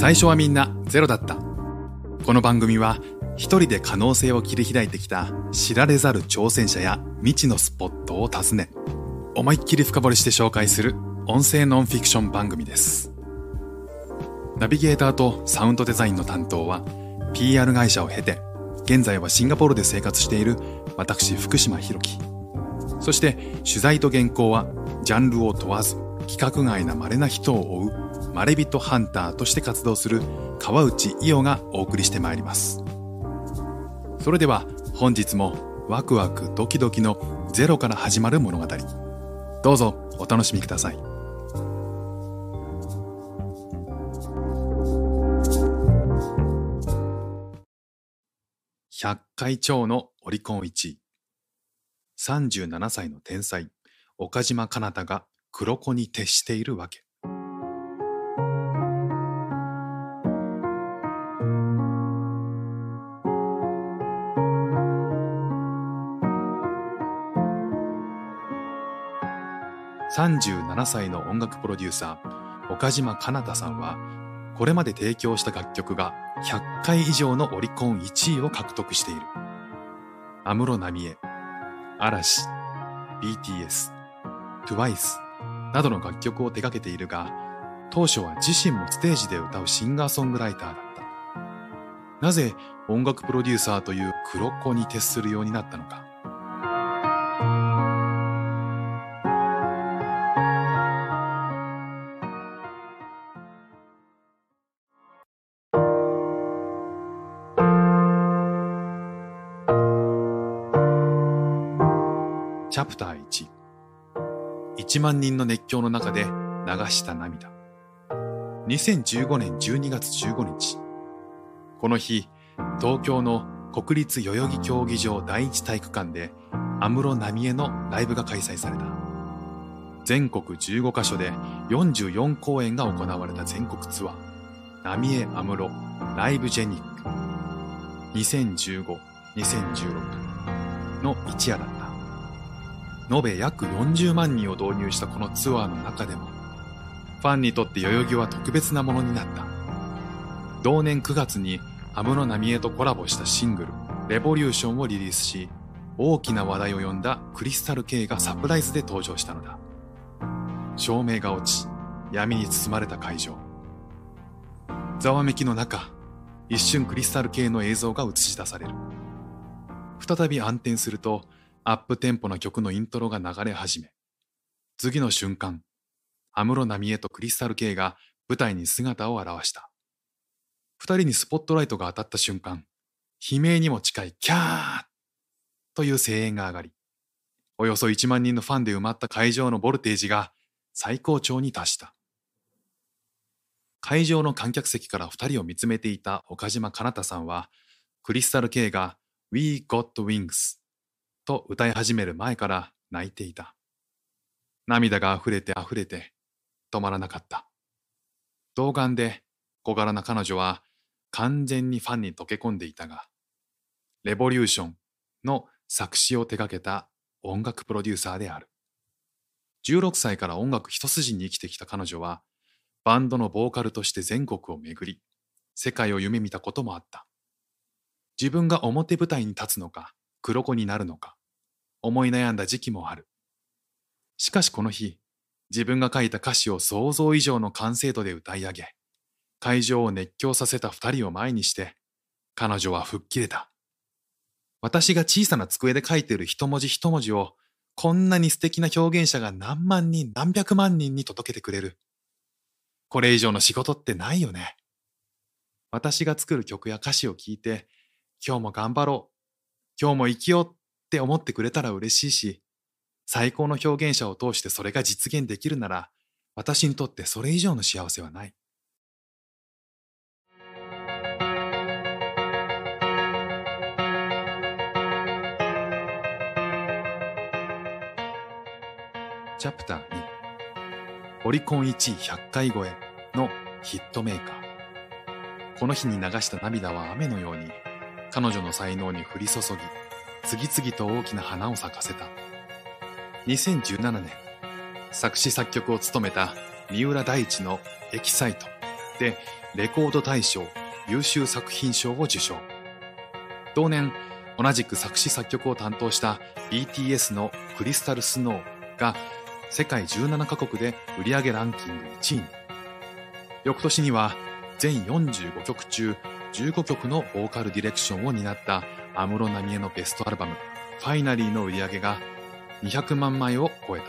最初はみんなゼロだった。この番組は一人で可能性を切り開いてきた知られざる挑戦者や未知のスポットを訪ね、思いっきり深掘りして紹介する音声ノンフィクション番組です。ナビゲーターとサウンドデザインの担当は PR 会社を経て、現在はシンガポールで生活している私福島博樹。そして取材と原稿はジャンルを問わず規格外な稀な人を追うまれびとハンターとして活動する川内伊代がお送りしてまいります。それでは本日もワクワクドキドキのゼロから始まる物語。どうぞお楽しみください。100回超のオリコン1位。37歳の天才、岡島かなたが黒子に徹しているわけ。37歳の音楽プロデューサー、岡島かなたさんは、これまで提供した楽曲が100回以上のオリコン1位を獲得している。安室奈美恵、嵐、BTS、TWICE などの楽曲を手掛けているが、当初は自身もステージで歌うシンガーソングライターだった。なぜ音楽プロデューサーという黒子に徹するようになったのか。チャプター1 1万人の熱狂の中で流した涙2015年12月15日。この日東京の国立代々木競技場第一体育館で安室奈美恵のライブが開催された。全国15カ所で44公演が行われた全国ツアー。奈美恵安室ライブジェニック。2015-2016の一夜だった。延べ約40万人を導入したこのツアーの中でも、ファンにとって代々木は特別なものになった。同年9月に安室奈美恵とコラボしたシングル、レボリューションをリリースし、大きな話題を呼んだクリスタル K がサプライズで登場したのだ。照明が落ち、闇に包まれた会場。ざわめきの中、一瞬クリスタル K の映像が映し出される。再び暗転すると、アップテンポな曲のイントロが流れ始め、次の瞬間、安室奈美恵とクリスタル K が舞台に姿を現した。二人にスポットライトが当たった瞬間、悲鳴にも近いキャーという声援が上がり、およそ1万人のファンで埋まった会場のボルテージが最高潮に達した。会場の観客席から二人を見つめていた岡島かなたさんは、クリスタル K が We Got Wings と歌い始める前から泣いていた。涙が溢れて溢れて止まらなかった。童顔で小柄な彼女は完全にファンに溶け込んでいたが、レボリューションの作詞を手掛けた音楽プロデューサーである。16歳から音楽一筋に生きてきた彼女は、バンドのボーカルとして全国を巡り、世界を夢見たこともあった。自分が表舞台に立つのか、黒子になるのか、思い悩んだ時期もある。しかしこの日、自分が書いた歌詞を想像以上の完成度で歌い上げ、会場を熱狂させた二人を前にして、彼女は吹っ切れた。私が小さな机で書いている一文字一文字を、こんなに素敵な表現者が何万人何百万人に届けてくれる。これ以上の仕事ってないよね。私が作る曲や歌詞を聞いて、今日も頑張ろう。今日も生きようって思ってくれたら嬉しいし、最高の表現者を通してそれが実現できるなら、私にとってそれ以上の幸せはない。チャプター2オリコン1位100回超えのヒットメーカー。この日に流した涙は雨のように彼女の才能に降り注ぎ、次々と大きな花を咲かせた。2017年、作詞作曲を務めた三浦大知のエキサイトでレコード大賞優秀作品賞を受賞。同年、同じく作詞作曲を担当した BTS のクリスタルスノーが世界17カ国で売上ランキング1位に。翌年には全45曲中15曲のボーカルディレクションを担った安室奈美恵のベストアルバムファイナリーの売り上げが200万枚を超えた。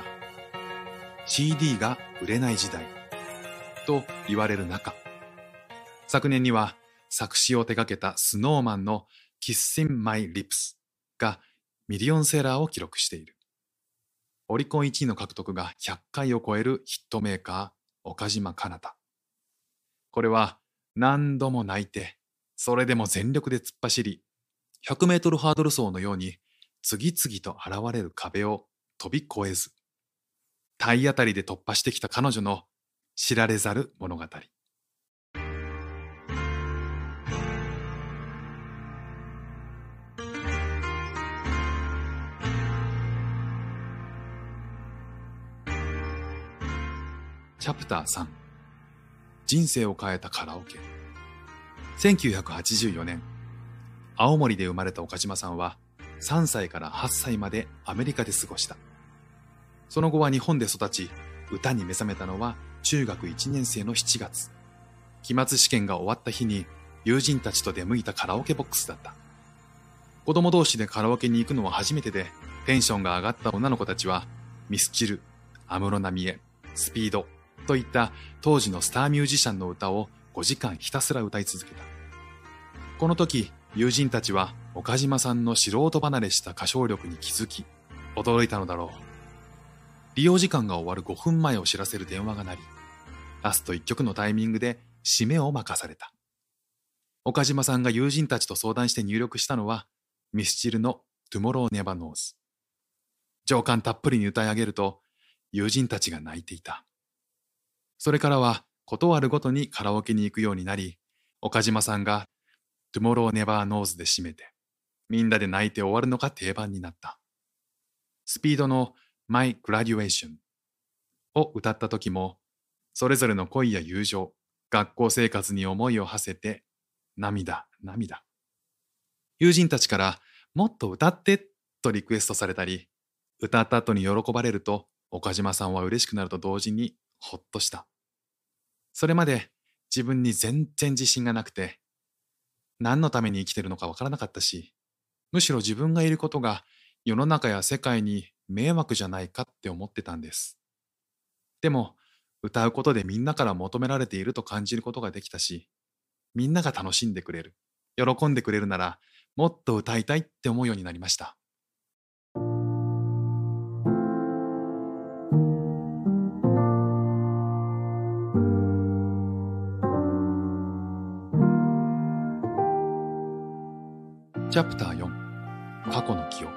CD が売れない時代と言われる中、昨年には作詞を手掛けたスノーマンの Kissing My Lips がミリオンセラーを記録している。オリコン1位の獲得が100回を超えるヒットメーカー、岡島かなた。これは何度も泣いて、それでも全力で突っ走り、100メートルハードル走のように次々と現れる壁を飛び越えず、体当たりで突破してきた彼女の知られざる物語。チャプター3人生を変えたカラオケ。1984年。青森で生まれた岡島さんは3歳から8歳までアメリカで過ごした。その後は日本で育ち歌に目覚めたのは中学1年生の7月。期末試験が終わった日に友人たちと出向いたカラオケボックスだった。子供同士でカラオケに行くのは初めてでテンションが上がった女の子たちはミスチル安室奈美恵スピードといった当時のスターミュージシャンの歌を5時間ひたすら歌い続けた。この時、友人たちは岡島さんの素人離れした歌唱力に気づき、驚いたのだろう。利用時間が終わる5分前を知らせる電話が鳴り、ラスト1曲のタイミングで締めを任された。岡島さんが友人たちと相談して入力したのは、ミスチルの Tomorrow Never Knows。情感たっぷりに歌い上げると、友人たちが泣いていた。それからは、ことあるごとにカラオケに行くようになり、岡島さんが Tomorrow Never Knows で締めて、みんなで泣いて終わるのが定番になった。スピードの My Graduation を歌った時も、それぞれの恋や友情、学校生活に思いを馳せて、涙、涙。友人たちからもっと歌ってとリクエストされたり、歌った後に喜ばれると岡島さんは嬉しくなると同時にほっとした。それまで自分に全然自信がなくて、何のために生きてるのかわからなかったし、むしろ自分がいることが世の中や世界に迷惑じゃないかって思ってたんです。でも、歌うことでみんなから求められていると感じることができたし、みんなが楽しんでくれる、喜んでくれるなら、もっと歌いたいって思うようになりました。チャプター4過去の記憶。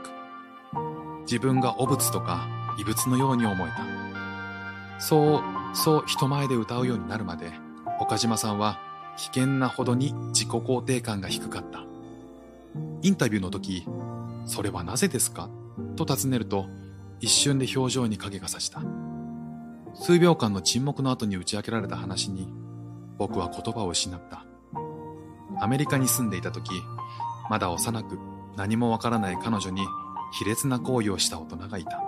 自分が汚物とか異物のように思えた。そうそう人前で歌うようになるまで岡島さんは危険なほどに自己肯定感が低かった。インタビューの時「それはなぜですか?」と尋ねると一瞬で表情に影がさした。数秒間の沈黙の後に打ち明けられた話に僕は言葉を失った。アメリカに住んでいた時まだ幼く何もわからない彼女に卑劣な行為をした大人がいた。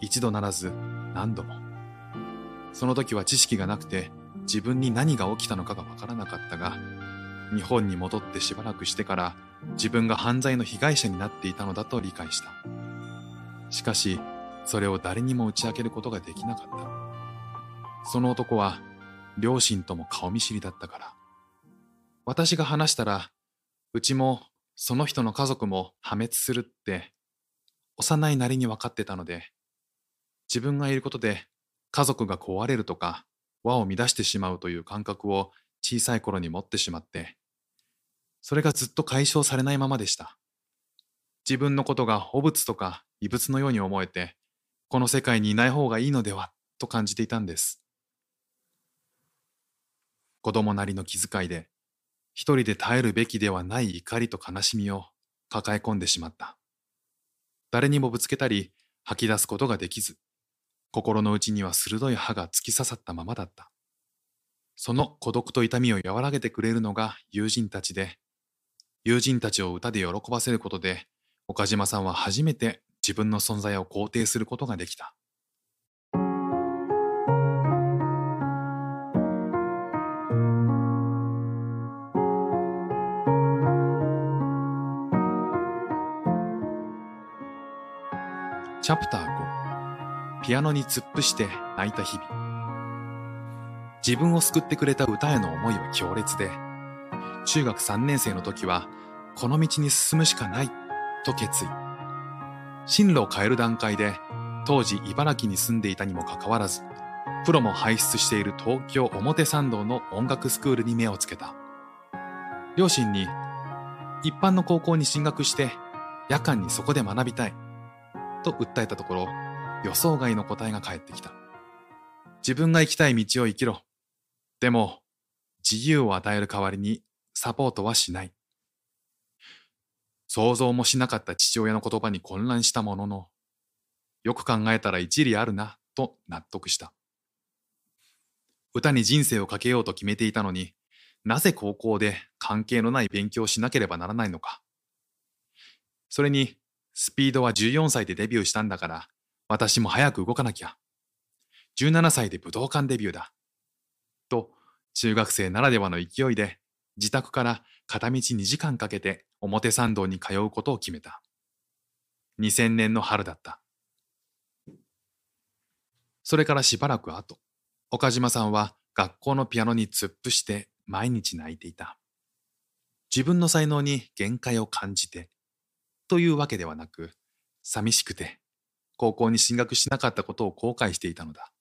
一度ならず何度も。その時は知識がなくて自分に何が起きたのかがわからなかったが、日本に戻ってしばらくしてから自分が犯罪の被害者になっていたのだと理解した。しかし、それを誰にも打ち明けることができなかった。その男は両親とも顔見知りだったから。私が話したらうちもその人の家族も破滅するって幼いなりに分かってたので自分がいることで家族が壊れるとか輪を乱してしまうという感覚を小さい頃に持ってしまってそれがずっと解消されないままでした。自分のことが汚物とか異物のように思えてこの世界にいない方がいいのではと感じていたんです。子供なりの気遣いで一人で耐えるべきではない怒りと悲しみを抱え込んでしまった。誰にもぶつけたり吐き出すことができず、心の内には鋭い歯が突き刺さったままだった。その孤独と痛みを和らげてくれるのが友人たちで、友人たちを歌で喜ばせることで、岡島さんは初めて自分の存在を肯定することができた。チャプター5ピアノに突っ伏して泣いた日々。自分を救ってくれた歌への思いは強烈で中学3年生の時はこの道に進むしかないと決意。進路を変える段階で当時茨城に住んでいたにもかかわらずプロも輩出している東京表参道の音楽スクールに目をつけた。両親に一般の高校に進学して夜間にそこで学びたい。と訴えたところ、予想外の答えが返ってきた。自分が行きたい道を生きろ。でも、自由を与える代わりにサポートはしない。想像もしなかった父親の言葉に混乱したものの、よく考えたら一理あるな、と納得した。歌に人生をかけようと決めていたのに、なぜ高校で関係のない勉強をしなければならないのか。それに、スピードは14歳でデビューしたんだから、私も早く動かなきゃ。17歳で武道館デビューだ。と、中学生ならではの勢いで、自宅から片道2時間かけて表参道に通うことを決めた。2000年の春だった。それからしばらく後、岡島さんは学校のピアノに突っ伏して毎日泣いていた。自分の才能に限界を感じて、というわけではなく、寂しくて、高校に進学しなかったことを後悔していたのだ。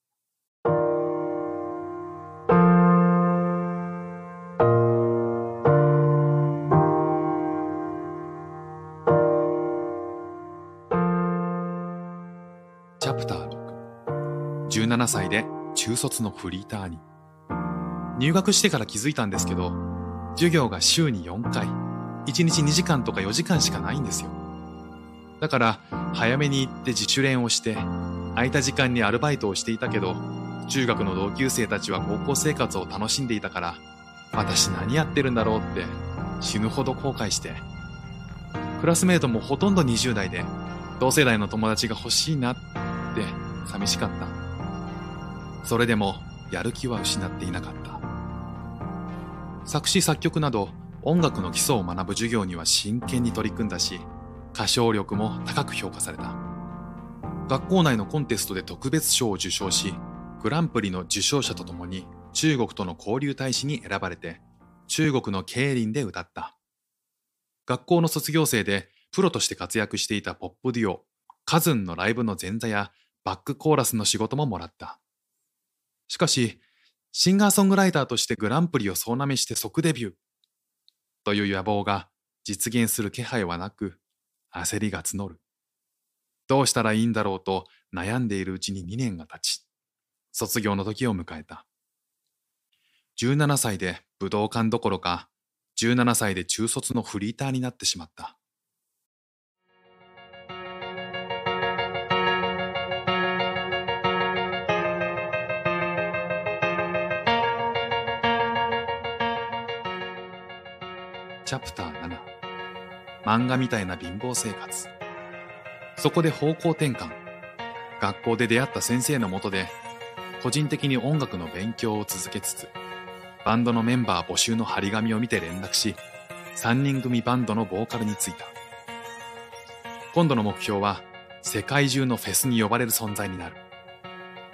チャプター6 17歳で中卒のフリーターに。入学してから気づいたんですけど授業が週に4回。1日2時間とか4時間しかないんですよ。だから早めに行って自主練をして空いた時間にアルバイトをしていたけど中学の同級生たちは高校生活を楽しんでいたから私何やってるんだろうって死ぬほど後悔して。クラスメートもほとんど20代で同世代の友達が欲しいなって寂しかった。それでもやる気は失っていなかった。作詞作曲など音楽の基礎を学ぶ授業には真剣に取り組んだし歌唱力も高く評価された。学校内のコンテストで特別賞を受賞し、グランプリの受賞者と共に中国との交流大使に選ばれて、中国の競輪で歌った。学校の卒業生でプロとして活躍していたポップデュオ、カズンのライブの前座やバックコーラスの仕事ももらった。しかし、シンガーソングライターとしてグランプリを総なめして即デビューという野望が実現する気配はなく、焦りが募る。どうしたらいいんだろうと悩んでいるうちに2年が経ち、卒業の時を迎えた。17歳で武道館どころか、17歳で中卒のフリーターになってしまった。チャプター7漫画みたいな貧乏生活。そこで方向転換。学校で出会った先生のもとで、個人的に音楽の勉強を続けつつ、バンドのメンバー募集の張り紙を見て連絡し、3人組バンドのボーカルに就いた。今度の目標は、世界中のフェスに呼ばれる存在になる。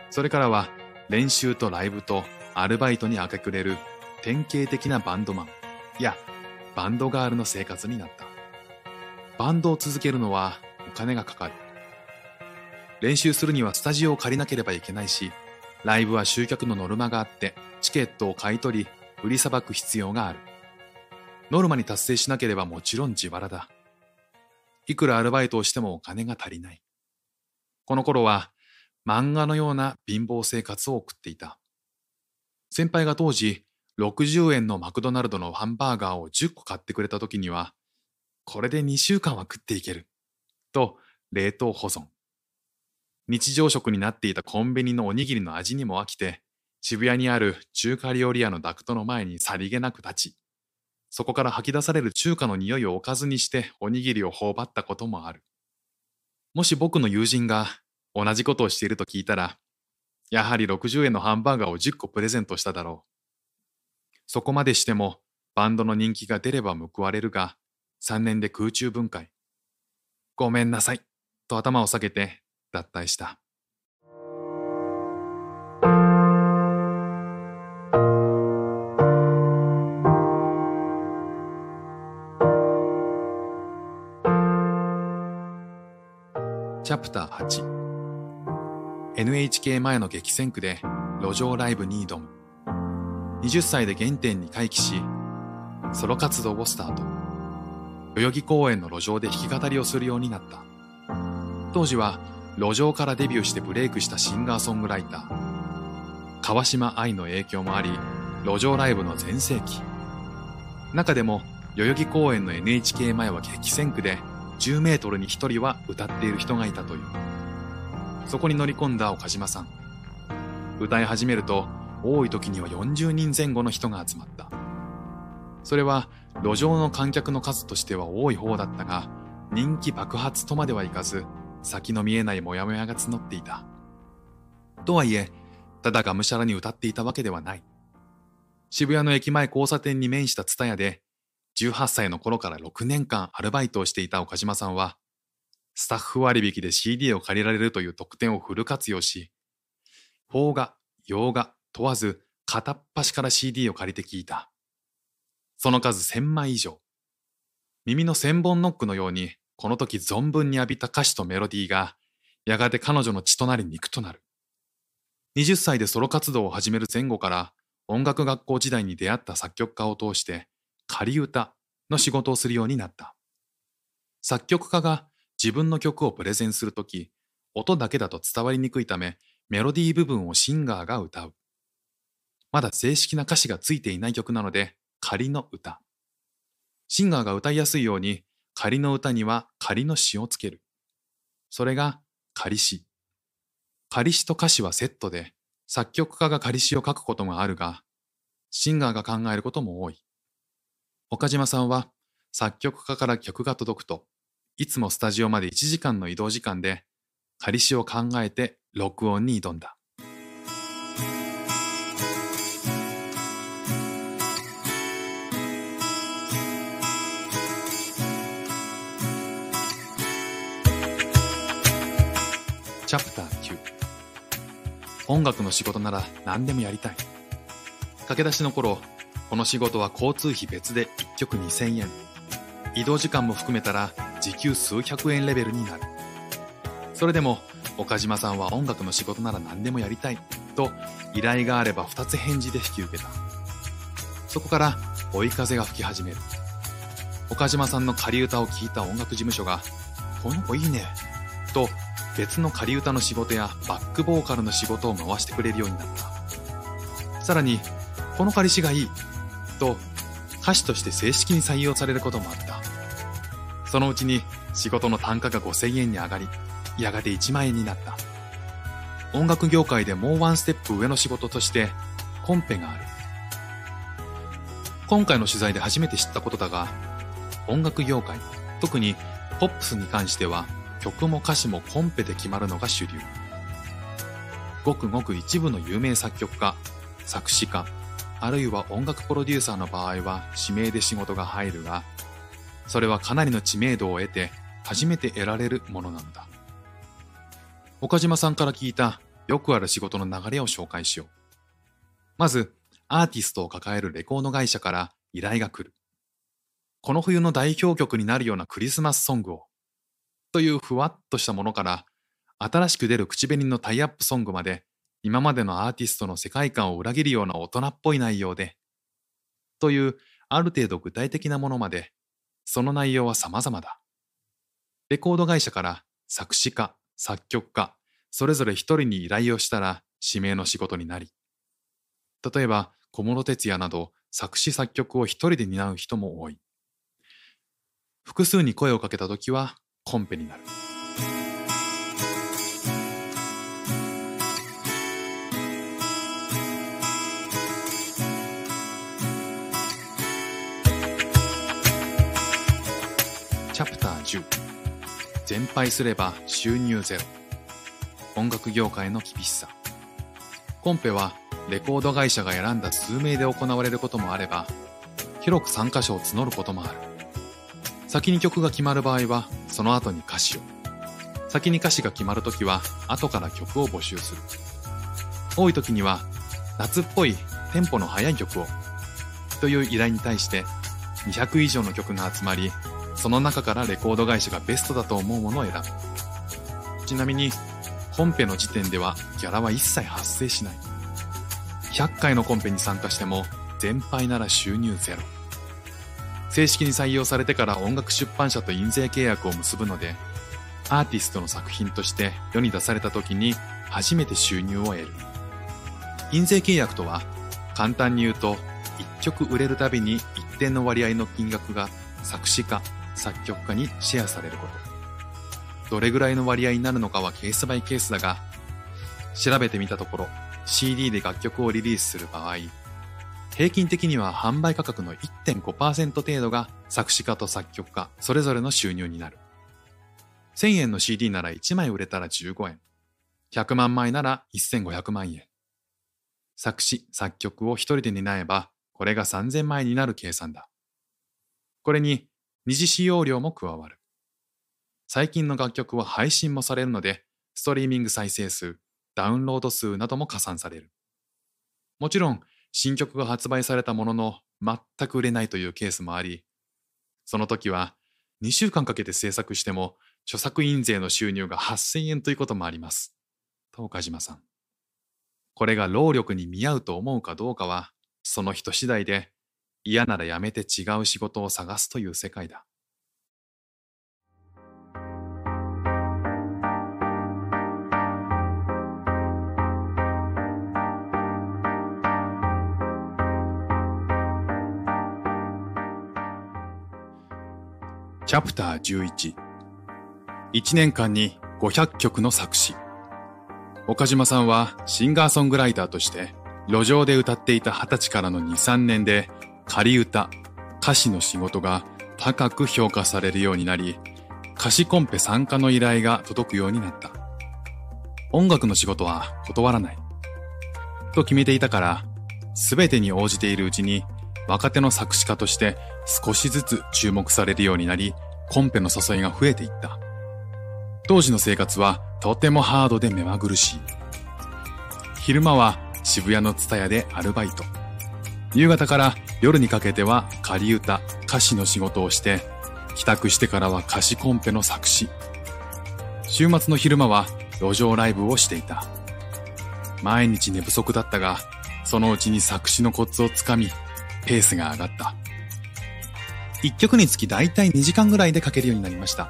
それからは、練習とライブとアルバイトに明け暮れる典型的なバンドマン、いや、バンドガールの生活になった。バンドを続けるのはお金がかかる。練習するにはスタジオを借りなければいけないし、ライブは集客のノルマがあって、チケットを買い取り、売りさばく必要がある。ノルマに達成しなければもちろん自腹だ。いくらアルバイトをしてもお金が足りない。この頃は漫画のような貧乏生活を送っていた。先輩が当時60円のマクドナルドのハンバーガーを10個買ってくれた時にはこれで2週間は食っていける。と、冷凍保存。日常食になっていたコンビニのおにぎりの味にも飽きて、渋谷にある中華料理屋のダクトの前にさりげなく立ち、そこから吐き出される中華の匂いをおかずにしておにぎりを頬張ったこともある。もし僕の友人が同じことをしていると聞いたら、やはり60円のハンバーガーを10個プレゼントしただろう。そこまでしてもバンドの人気が出れば報われるが、3年で空中分解。ごめんなさい、と頭を下げて脱退した。チャプター8 NHK 前の激戦区で路上ライブに挑む20歳で原点に回帰しソロ活動をスタート代々木公園の路上で弾き語りをするようになった当時は路上からデビューしてブレイクしたシンガーソングライター川島愛の影響もあり路上ライブの全盛期中でも代々木公園の NHK 前は激戦区で10メートルに1人は歌っている人がいたという。そこに乗り込んだ岡島さん。歌い始めると、多い時には40人前後の人が集まった。それは、路上の観客の数としては多い方だったが、人気爆発とまではいかず、先の見えないモヤモヤが募っていた。とはいえ、ただがむしゃらに歌っていたわけではない。渋谷の駅前交差点に面したツタヤで18歳の頃から6年間アルバイトをしていた岡島さんは、スタッフ割引で CD を借りられるという特典をフル活用し、邦画、洋画問わず片っ端から CD を借りて聞いた。その数1000枚以上。耳の千本ノックのように、この時存分に浴びた歌詞とメロディーが、やがて彼女の血となり肉となる。20歳でソロ活動を始める前後から、音楽学校時代に出会った作曲家を通して、仮歌の仕事をするようになった。作曲家が自分の曲をプレゼンするとき、音だけだと伝わりにくいため、メロディー部分をシンガーが歌う。まだ正式な歌詞がついていない曲なので、仮の歌。シンガーが歌いやすいように、仮の歌には仮の詩をつける。それが仮詩。仮詩と歌詞はセットで、作曲家が仮詩を書くことがあるが、シンガーが考えることも多い。岡島さんは作曲家から曲が届くと、いつもスタジオまで1時間の移動時間で仮詩を考えて録音に挑んだ。チャプター9音楽の仕事なら何でもやりたい駆け出しの頃この仕事は交通費別で1曲2000円。移動時間も含めたら時給数百円レベルになる。それでも岡島さんは音楽の仕事なら何でもやりたいと依頼があれば2つ返事で引き受けた。そこから追い風が吹き始める。岡島さんの仮歌を聴いた音楽事務所が、この子いいね、と別の仮歌の仕事やバックボーカルの仕事を回してくれるようになった。さらに、この彼氏がいいと歌手として正式に採用されることもあった。そのうちに仕事の単価が5000円に上がり、やがて1万円になった。音楽業界でもうワンステップ上の仕事としてコンペがある。今回の取材で初めて知ったことだが、音楽業界、特にポップスに関しては曲も歌詞もコンペで決まるのが主流。ごくごく一部の有名作曲家、作詞家、あるいは音楽プロデューサーの場合は指名で仕事が入るが、それはかなりの知名度を得て初めて得られるものなのだ。岡島さんから聞いたよくある仕事の流れを紹介しよう。まず、アーティストを抱えるレコード会社から依頼が来る。この冬の代表曲になるようなクリスマスソングを。というふわっとしたものから、新しく出る口紅のタイアップソングまで今までのアーティストの世界観を裏切るような大人っぽい内容で、というある程度具体的なものまで、その内容は様々だ。レコード会社から作詞家、作曲家、それぞれ一人に依頼をしたら指名の仕事になり、例えば小室哲也など作詞作曲を一人で担う人も多い。複数に声をかけた時はコンペになる。チャプター10全敗すれば収入ゼロ。音楽業界の厳しさ。コンペはレコード会社が選んだ数名で行われることもあれば広く参加者を募ることもある。先に曲が決まる場合はその後に歌詞を。先に歌詞が決まるときは、後から曲を募集する。多い時には、夏っぽいテンポの速い曲を。という依頼に対して、200以上の曲が集まり、その中からレコード会社がベストだと思うものを選ぶ。ちなみに、コンペの時点ではギャラは一切発生しない。100回のコンペに参加しても、全敗なら収入ゼロ。正式に採用されてから音楽出版社と印税契約を結ぶので、アーティストの作品として世に出された時に初めて収入を得る。印税契約とは、簡単に言うと、1曲売れるたびに一定の割合の金額が作詞家、作曲家にシェアされること。どれぐらいの割合になるのかはケースバイケースだが、調べてみたところ、CD で楽曲をリリースする場合、平均的には販売価格の1.5%程度が作詞家と作曲家それぞれの収入になる。1000円の CD なら1枚売れたら15円。100万枚なら1500万円。作詞、作曲を一人で担えば、これが3000枚になる計算だ。これに二次使用料も加わる。最近の楽曲は配信もされるので、ストリーミング再生数、ダウンロード数なども加算される。もちろん、新曲が発売されたものの全く売れないというケースもあり、その時は2週間かけて制作しても著作印税の収入が8000円ということもあります。と岡島さん。これが労力に見合うと思うかどうかは、その人次第で、嫌ならやめて違う仕事を探すという世界だ。チャプター11 1年間に500曲の作詞。岡島さんはシンガーソングライターとして路上で歌っていた20歳からの2、3年で仮歌、歌詞の仕事が高く評価されるようになり、歌詞コンペ参加の依頼が届くようになった。音楽の仕事は断らない。と決めていたから、すべてに応じているうちに若手の作詞家として少しずつ注目されるようになり、コンペの誘いが増えていった。当時の生活はとてもハードで目まぐるしい。昼間は渋谷のツタヤでアルバイト。夕方から夜にかけては仮歌、歌詞の仕事をして、帰宅してからは歌詞コンペの作詞。週末の昼間は路上ライブをしていた。毎日寝不足だったが、そのうちに作詞のコツをつかみ、ペースが上がった。一曲につき大体2時間ぐらいで書けるようになりました。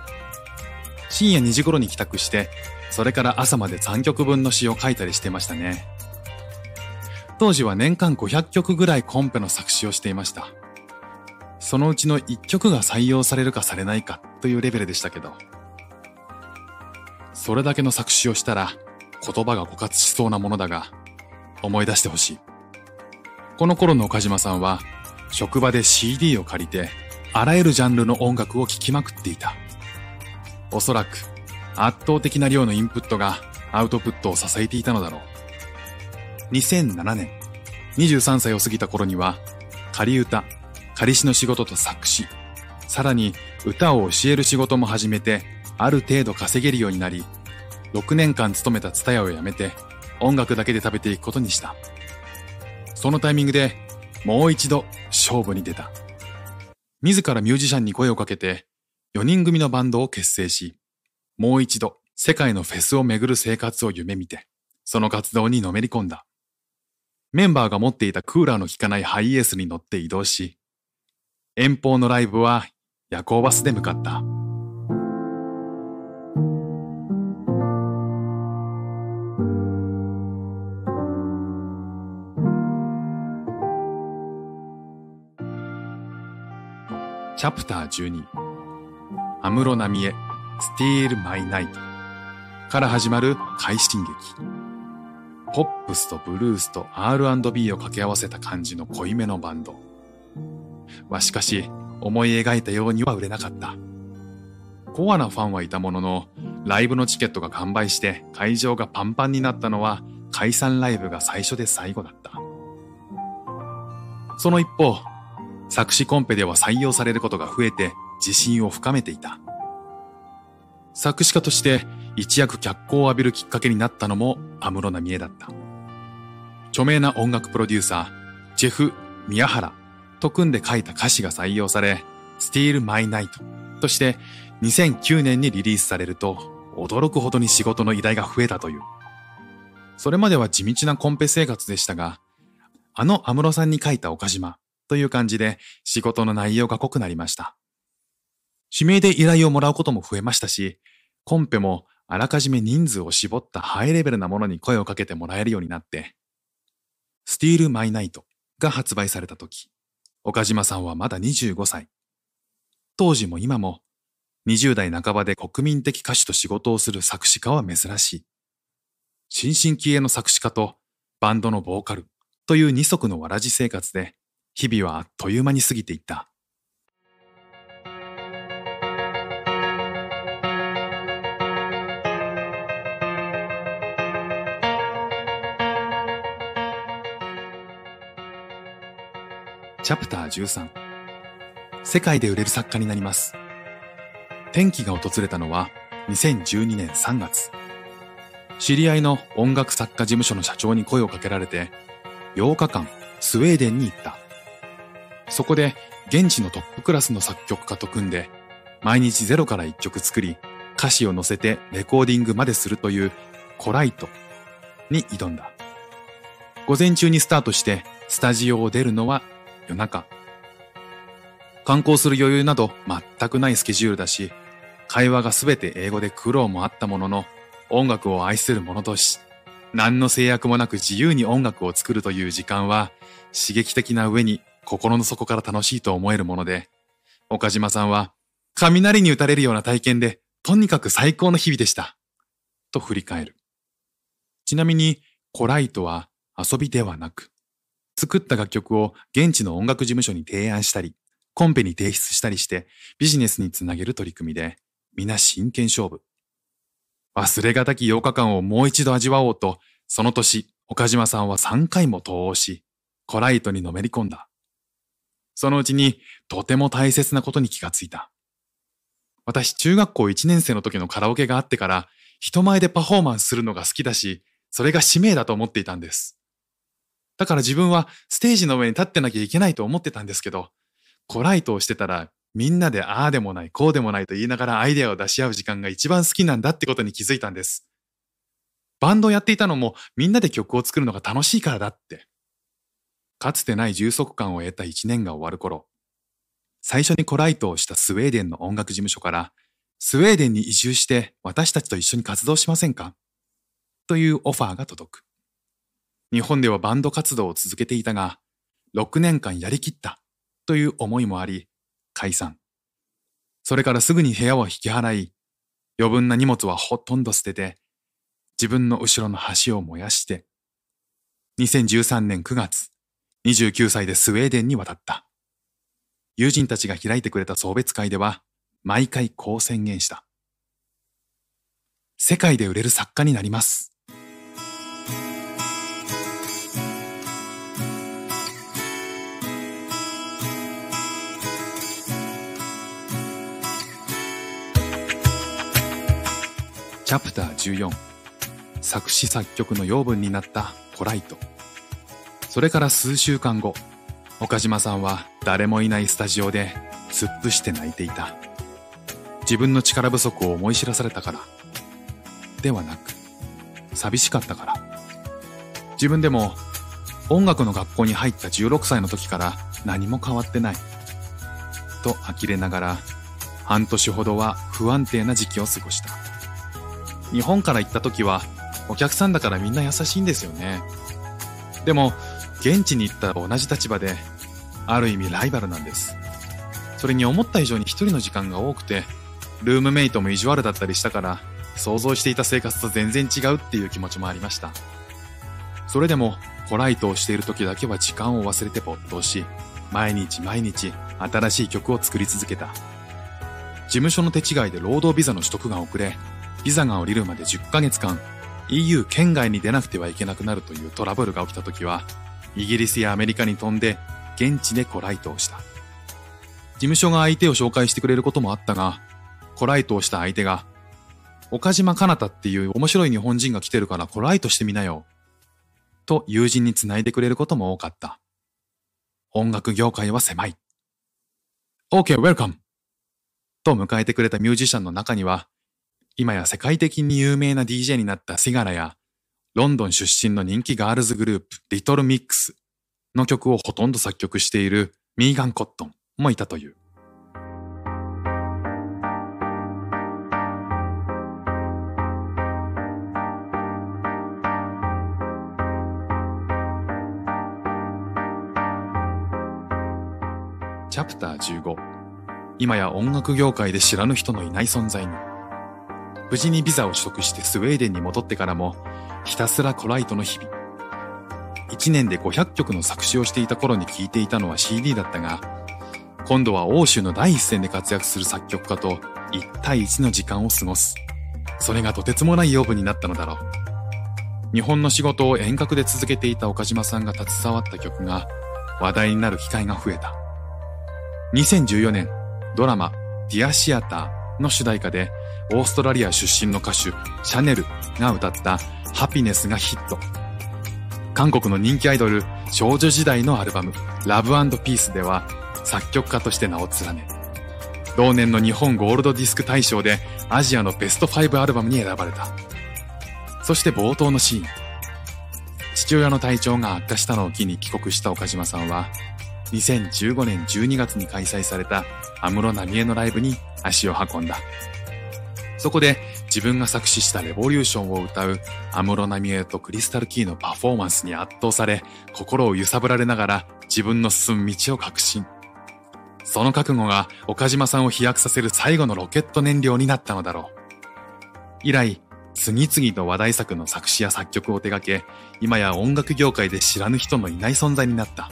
深夜2時頃に帰宅して、それから朝まで3曲分の詩を書いたりしてましたね。当時は年間500曲ぐらいコンペの作詞をしていました。そのうちの1曲が採用されるかされないかというレベルでしたけど。それだけの作詞をしたら言葉が枯渇しそうなものだが、思い出してほしい。この頃の岡島さんは、職場で CD を借りて、あらゆるジャンルの音楽を聴きまくっていた。おそらく圧倒的な量のインプットがアウトプットを支えていたのだろう。2007年、23歳を過ぎた頃には、仮歌、仮詩の仕事と作詞、さらに歌を教える仕事も始めて、ある程度稼げるようになり、6年間勤めたツタヤを辞めて、音楽だけで食べていくことにした。そのタイミングで、もう一度勝負に出た。自らミュージシャンに声をかけて、4人組のバンドを結成し、もう一度世界のフェスを巡る生活を夢見て、その活動にのめり込んだ。メンバーが持っていたクーラーの効かないハイエースに乗って移動し、遠方のライブは夜行バスで向かった。チャプター12安室奈美恵、スティール・マイ・ナイトから始まる快進撃。ポップスとブルースと R&B を掛け合わせた感じの濃いめのバンド。はしかし、思い描いたようには売れなかった。コアなファンはいたものの、ライブのチケットが完売して会場がパンパンになったのは解散ライブが最初で最後だった。その一方、作詞コンペでは採用されることが増えて自信を深めていた。作詞家として一躍脚光を浴びるきっかけになったのも安室奈美恵だった。著名な音楽プロデューサー、ジェフ・宮原と組んで書いた歌詞が採用され、Steal My Night として2009年にリリースされると驚くほどに仕事の依頼が増えたという。それまでは地道なコンペ生活でしたが、あの安室さんに書いた岡島という感じで仕事の内容が濃くなりました。指名で依頼をもらうことも増えましたし、コンペもあらかじめ人数を絞ったハイレベルなものに声をかけてもらえるようになって、スティール・マイ・ナイトが発売された時、岡島さんはまだ25歳。当時も今も20代半ばで国民的歌手と仕事をする作詞家は珍しい。新進気鋭の作詞家とバンドのボーカル、という二足のわらじ生活で、日々はあっという間に過ぎていった。チャプター13世界で売れる作家になります。転機が訪れたのは2012年3月。知り合いの音楽作家事務所の社長に声をかけられて8日間スウェーデンに行った。そこで現地のトップクラスの作曲家と組んで毎日ゼロから1曲作り歌詞を載せてレコーディングまでするというコライトに挑んだ。午前中にスタートしてスタジオを出るのは夜中。観光する余裕など全くないスケジュールだし、会話がすべて英語で苦労もあったものの、音楽を愛する者同士、何の制約もなく自由に音楽を作るという時間は刺激的な上に心の底から楽しいと思えるもので、岡島さんは雷に打たれるような体験でとにかく最高の日々でした。と振り返る。ちなみに、コライトは遊びではなく、作った楽曲を現地の音楽事務所に提案したり、コンペに提出したりしてビジネスにつなげる取り組みで、皆真剣勝負。忘れがたき8日間をもう一度味わおうと、その年、岡島さんは3回も投稿し、コライトにのめり込んだ。そのうちに、とても大切なことに気がついた。私、中学校1年生の時のカラオケがあってから、人前でパフォーマンスするのが好きだし、それが使命だと思っていたんです。だから自分はステージの上に立ってなきゃいけないと思ってたんですけど、コライトをしてたらみんなでああでもない、こうでもないと言いながらアイデアを出し合う時間が一番好きなんだってことに気づいたんです。バンドをやっていたのもみんなで曲を作るのが楽しいからだって。かつてない充足感を得た一年が終わる頃、最初にコライトをしたスウェーデンの音楽事務所から、スウェーデンに移住して私たちと一緒に活動しませんか？というオファーが届く。日本ではバンド活動を続けていたが、6年間やりきったという思いもあり、解散。それからすぐに部屋を引き払い、余分な荷物はほとんど捨てて、自分の後ろの橋を燃やして、2013年9月、29歳でスウェーデンに渡った。友人たちが開いてくれた送別会では、毎回こう宣言した。世界で売れる作家になります。チャプター14作詞作曲の養分になったコライトそれから数週間後岡島さんは誰もいないスタジオで突っ伏して泣いていた。自分の力不足を思い知らされたから。ではなく寂しかったから。自分でも音楽の学校に入った16歳の時から何も変わってない。と呆れながら半年ほどは不安定な時期を過ごした。日本から行った時はお客さんだからみんな優しいんですよね。でも、現地に行った同じ立場で、ある意味ライバルなんです。それに思った以上に一人の時間が多くて、ルームメイトも意地悪だったりしたから、想像していた生活と全然違うっていう気持ちもありました。それでも、コライトをしている時だけは時間を忘れて没頭し、毎日毎日新しい曲を作り続けた。事務所の手違いで労働ビザの取得が遅れ、ビザが降りるまで10ヶ月間、EU 圏外に出なくてはいけなくなるというトラブルが起きた時は、イギリスやアメリカに飛んで、現地でコライトをした。事務所が相手を紹介してくれることもあったが、コライトをした相手が、岡島かなたっていう面白い日本人が来てるからコライトしてみなよ。と友人につないでくれることも多かった。音楽業界は狭い。OK, welcome! と迎えてくれたミュージシャンの中には、今や世界的に有名な DJ になったシガラや、ロンドン出身の人気ガールズグループ、リトルミックスの曲をほとんど作曲しているミーガン・コットンもいたという。チャプター15今や音楽業界で知らぬ人のいない存在に無事にビザを取得してスウェーデンに戻ってからもひたすらコライトの日々。1年で500曲の作詞をしていた頃に聴いていたのは CD だったが今度は欧州の第一線で活躍する作曲家と1対1の時間を過ごす。それがとてつもない養分になったのだろう。日本の仕事を遠隔で続けていた岡島さんが携わった曲が話題になる機会が増えた。2014年、ドラマ、ディアシアターの主題歌で、オーストラリア出身の歌手、シャネルが歌ったハピネスがヒット。韓国の人気アイドル、少女時代のアルバム、ラブピースでは、作曲家として名を連ね、同年の日本ゴールドディスク大賞でアジアのベスト5アルバムに選ばれた。そして冒頭のシーン。父親の体調が悪化したのを機に帰国した岡島さんは、2015年12月に開催された安室奈美恵のライブに足を運んだ。そこで自分が作詞したレボリューションを歌う安室奈美恵とクリスタルキーのパフォーマンスに圧倒され、心を揺さぶられながら自分の進む道を確信。その覚悟が岡島さんを飛躍させる最後のロケット燃料になったのだろう。以来、次々と話題作の作詞や作曲を手掛け、今や音楽業界で知らぬ人のいない存在になった。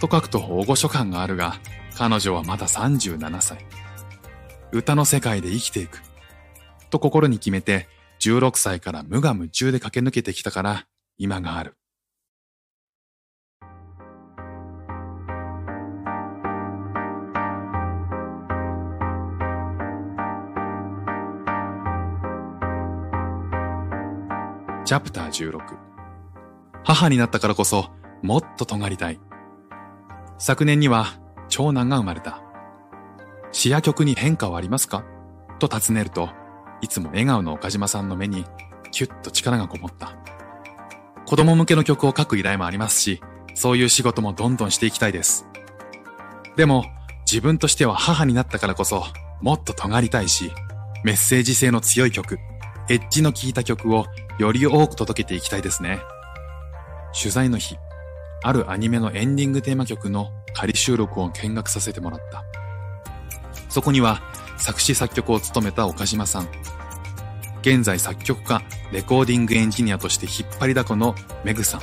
と書くと大御所感があるが、彼女はまだ37歳。歌の世界で生きていく。と心に決めて、16歳から無我夢中で駆け抜けてきたから、今がある。チャプター16母になったからこそもっと尖りたい。昨年には長男が生まれた。詩や曲に変化はありますか？と尋ねると、いつも笑顔の岡島さんの目にキュッと力がこもった。子供向けの曲を書く依頼もありますし、そういう仕事もどんどんしていきたいです。でも、自分としては母になったからこそ、もっと尖りたいし、メッセージ性の強い曲、エッジの効いた曲をより多く届けていきたいですね。取材の日、あるアニメのエンディングテーマ曲の仮収録を見学させてもらった。そこには作詞作曲を務めた岡島さん。現在作曲家、レコーディングエンジニアとして引っ張りだこのメグさん。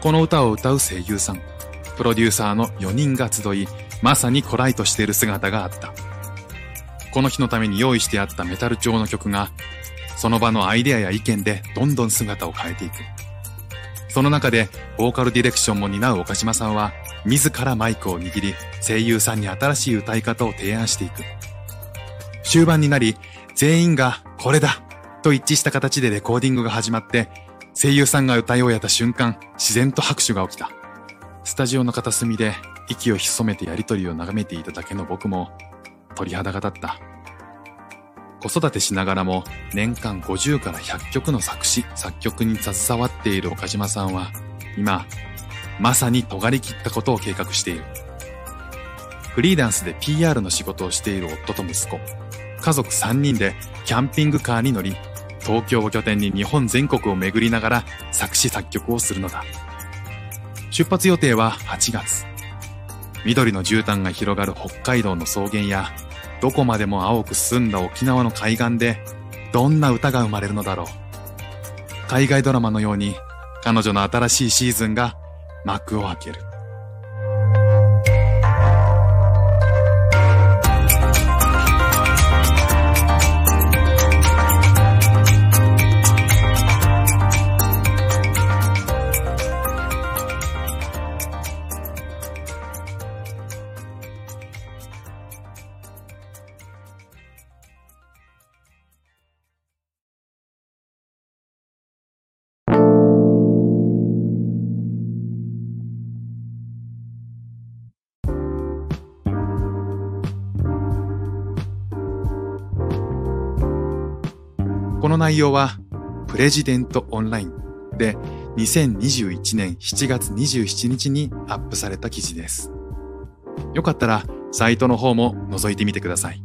この歌を歌う声優さん、プロデューサーの4人が集い、まさにコライトしている姿があった。この日のために用意してあったメタル調の曲が、その場のアイデアや意見でどんどん姿を変えていく。その中で、ボーカルディレクションも担う岡島さんは、自らマイクを握り、声優さんに新しい歌い方を提案していく。終盤になり、全員がこれだと一致した形でレコーディングが始まって、声優さんが歌い終えた瞬間、自然と拍手が起きた。スタジオの片隅で息を潜めてやりとりを眺めていただけの僕も鳥肌が立った。子育てしながらも年間50から100曲の作詞、作曲に携わっている岡島さんは、今、まさに尖り切ったことを計画している。フリーランスで PR の仕事をしている夫と息子、家族3人でキャンピングカーに乗り、東京を拠点に日本全国を巡りながら作詞作曲をするのだ。出発予定は8月。緑の絨毯が広がる北海道の草原やどこまでも青く澄んだ沖縄の海岸で、どんな歌が生まれるのだろう。海外ドラマのように、彼女の新しいシーズンが幕を開ける。内容は、プレジデントオンラインで2021年7月27日にアップされた記事です。よかったらサイトの方も覗いてみてください。